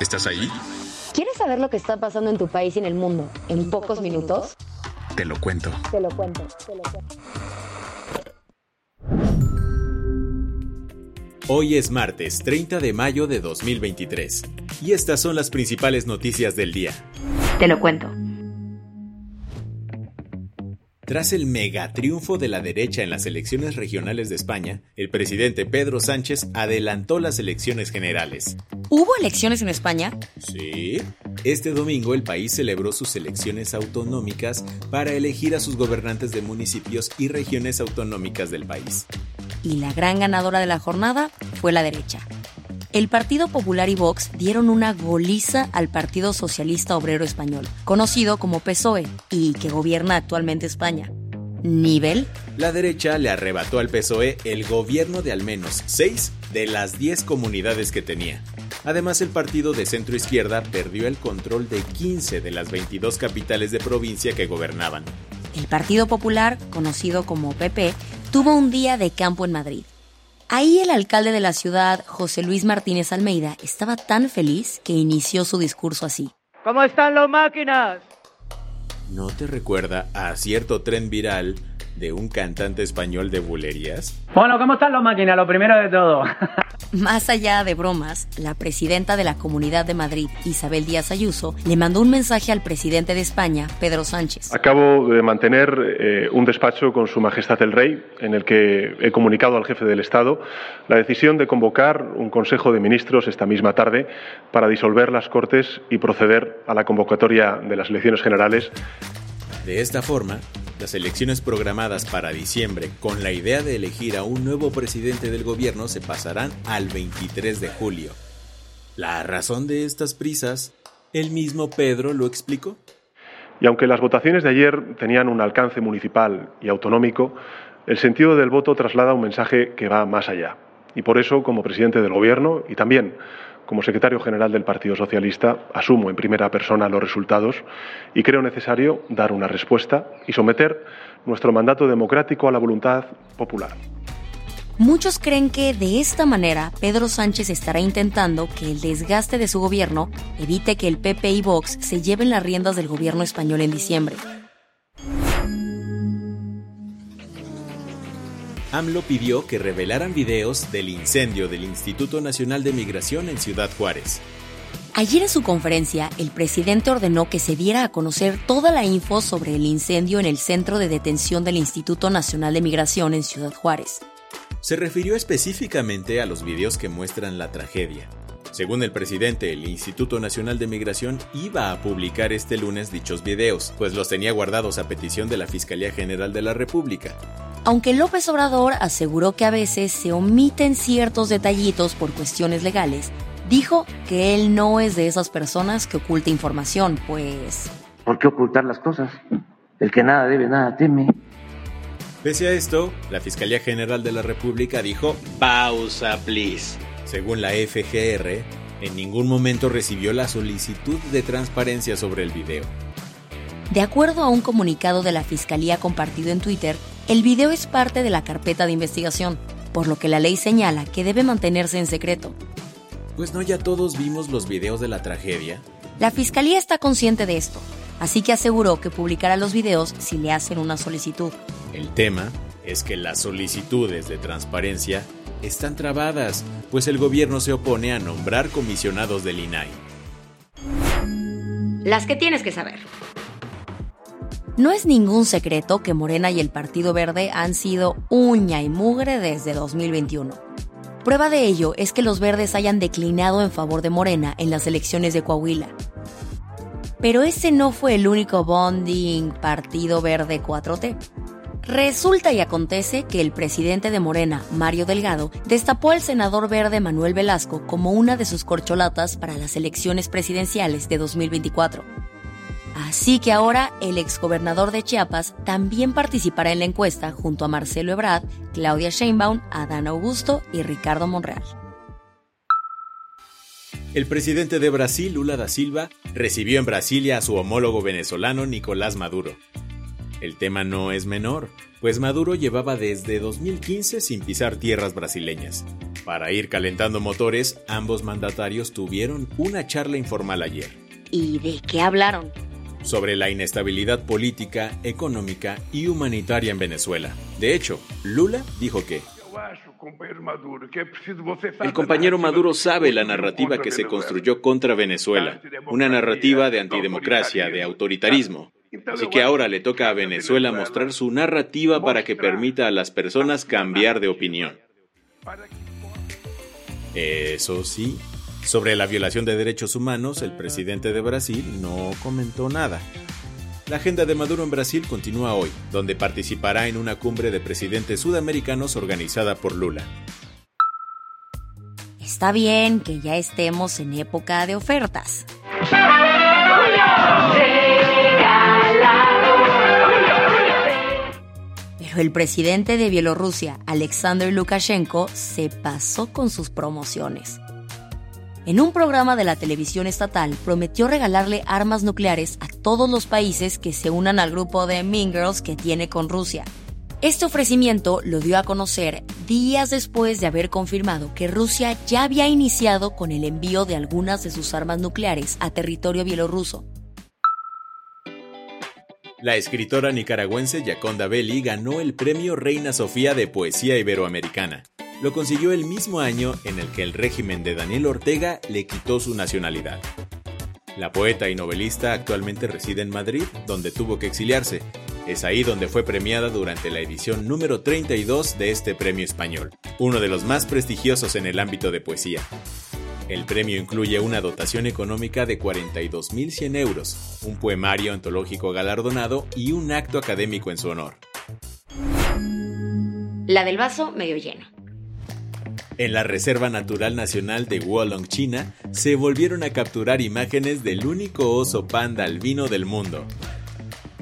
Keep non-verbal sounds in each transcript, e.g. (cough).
¿Estás ahí? ¿Quieres saber lo que está pasando en tu país y en el mundo en pocos minutos? Te lo cuento. Te lo cuento. Te lo cuento. Hoy es martes 30 de mayo de 2023 y estas son las principales noticias del día. Te lo cuento. Tras el mega triunfo de la derecha en las elecciones regionales de España, el presidente Pedro Sánchez adelantó las elecciones generales. ¿Hubo elecciones en España? Sí. Este domingo el país celebró sus elecciones autonómicas para elegir a sus gobernantes de municipios y regiones autonómicas del país. Y la gran ganadora de la jornada fue la derecha. El Partido Popular y Vox dieron una goliza al Partido Socialista Obrero Español, conocido como PSOE, y que gobierna actualmente España. ¿Nivel? La derecha le arrebató al PSOE el gobierno de al menos 6 de las 10 comunidades que tenía. Además, el partido de centro izquierda perdió el control de 15 de las 22 capitales de provincia que gobernaban. El Partido Popular, conocido como PP, tuvo un día de campo en Madrid. Ahí el alcalde de la ciudad, José Luis Martínez Almeida, estaba tan feliz que inició su discurso así. ¿Cómo están las máquinas? ¿No te recuerda a cierto tren viral de un cantante español de bulerías? Bueno, ¿cómo están las máquinas? Lo primero de todo. (laughs) Más allá de bromas, la presidenta de la Comunidad de Madrid, Isabel Díaz Ayuso, le mandó un mensaje al presidente de España, Pedro Sánchez. Acabo de mantener eh, un despacho con Su Majestad el Rey, en el que he comunicado al jefe del Estado la decisión de convocar un Consejo de Ministros esta misma tarde para disolver las Cortes y proceder a la convocatoria de las elecciones generales. De esta forma, las elecciones programadas para diciembre con la idea de elegir a un nuevo presidente del gobierno se pasarán al 23 de julio. La razón de estas prisas, el mismo Pedro lo explicó. Y aunque las votaciones de ayer tenían un alcance municipal y autonómico, el sentido del voto traslada un mensaje que va más allá. Y por eso, como presidente del Gobierno y también como secretario general del Partido Socialista, asumo en primera persona los resultados y creo necesario dar una respuesta y someter nuestro mandato democrático a la voluntad popular. Muchos creen que de esta manera Pedro Sánchez estará intentando que el desgaste de su gobierno evite que el PP y Vox se lleven las riendas del gobierno español en diciembre. AMLO pidió que revelaran videos del incendio del Instituto Nacional de Migración en Ciudad Juárez. Ayer en su conferencia, el presidente ordenó que se diera a conocer toda la info sobre el incendio en el centro de detención del Instituto Nacional de Migración en Ciudad Juárez. Se refirió específicamente a los videos que muestran la tragedia. Según el presidente, el Instituto Nacional de Migración iba a publicar este lunes dichos videos, pues los tenía guardados a petición de la Fiscalía General de la República. Aunque López Obrador aseguró que a veces se omiten ciertos detallitos por cuestiones legales, dijo que él no es de esas personas que oculta información, pues... ¿Por qué ocultar las cosas? El que nada debe, nada teme. Pese a esto, la Fiscalía General de la República dijo, Pausa, please. según la FGR, en ningún momento recibió la solicitud de transparencia sobre el video. De acuerdo a un comunicado de la Fiscalía compartido en Twitter, el video es parte de la carpeta de investigación, por lo que la ley señala que debe mantenerse en secreto. Pues no ya todos vimos los videos de la tragedia. La Fiscalía está consciente de esto, así que aseguró que publicará los videos si le hacen una solicitud. El tema es que las solicitudes de transparencia están trabadas, pues el gobierno se opone a nombrar comisionados del INAI. Las que tienes que saber. No es ningún secreto que Morena y el Partido Verde han sido uña y mugre desde 2021. Prueba de ello es que los verdes hayan declinado en favor de Morena en las elecciones de Coahuila. Pero ese no fue el único bonding Partido Verde 4T. Resulta y acontece que el presidente de Morena, Mario Delgado, destapó al senador verde Manuel Velasco como una de sus corcholatas para las elecciones presidenciales de 2024. Así que ahora el exgobernador de Chiapas también participará en la encuesta junto a Marcelo Ebrard, Claudia Sheinbaum, Adán Augusto y Ricardo Monreal. El presidente de Brasil, Lula da Silva, recibió en Brasilia a su homólogo venezolano Nicolás Maduro. El tema no es menor, pues Maduro llevaba desde 2015 sin pisar tierras brasileñas. Para ir calentando motores, ambos mandatarios tuvieron una charla informal ayer. ¿Y de qué hablaron? Sobre la inestabilidad política, económica y humanitaria en Venezuela. De hecho, Lula dijo que el compañero Maduro sabe la narrativa que se construyó contra Venezuela, una narrativa de antidemocracia, de autoritarismo. Así que ahora le toca a Venezuela mostrar su narrativa para que permita a las personas cambiar de opinión. Eso sí, sobre la violación de derechos humanos, el presidente de Brasil no comentó nada. La agenda de Maduro en Brasil continúa hoy, donde participará en una cumbre de presidentes sudamericanos organizada por Lula. Está bien que ya estemos en época de ofertas. Pero el presidente de Bielorrusia, Alexander Lukashenko, se pasó con sus promociones. En un programa de la televisión estatal prometió regalarle armas nucleares a todos los países que se unan al grupo de Mean Girls que tiene con Rusia. Este ofrecimiento lo dio a conocer días después de haber confirmado que Rusia ya había iniciado con el envío de algunas de sus armas nucleares a territorio bielorruso. La escritora nicaragüense Yaconda Belli ganó el premio Reina Sofía de Poesía Iberoamericana. Lo consiguió el mismo año en el que el régimen de Daniel Ortega le quitó su nacionalidad. La poeta y novelista actualmente reside en Madrid, donde tuvo que exiliarse. Es ahí donde fue premiada durante la edición número 32 de este premio español, uno de los más prestigiosos en el ámbito de poesía. El premio incluye una dotación económica de 42.100 euros, un poemario antológico galardonado y un acto académico en su honor. La del vaso medio lleno. En la Reserva Natural Nacional de Wolong, China, se volvieron a capturar imágenes del único oso panda albino del mundo.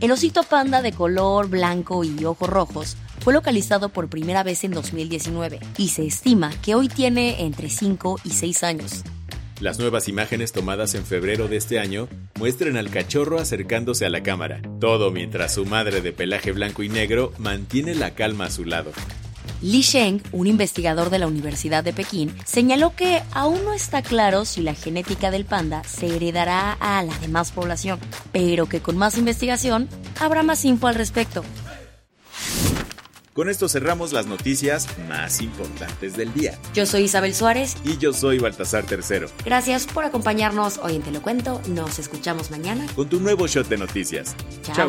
El osito panda de color blanco y ojos rojos fue localizado por primera vez en 2019 y se estima que hoy tiene entre 5 y 6 años. Las nuevas imágenes tomadas en febrero de este año muestran al cachorro acercándose a la cámara, todo mientras su madre de pelaje blanco y negro mantiene la calma a su lado. Li Sheng, un investigador de la Universidad de Pekín, señaló que aún no está claro si la genética del panda se heredará a la demás población, pero que con más investigación habrá más info al respecto. Con esto cerramos las noticias más importantes del día. Yo soy Isabel Suárez. Y yo soy Baltasar Tercero. Gracias por acompañarnos hoy en Te lo Cuento. Nos escuchamos mañana. Con tu nuevo shot de noticias. Chao.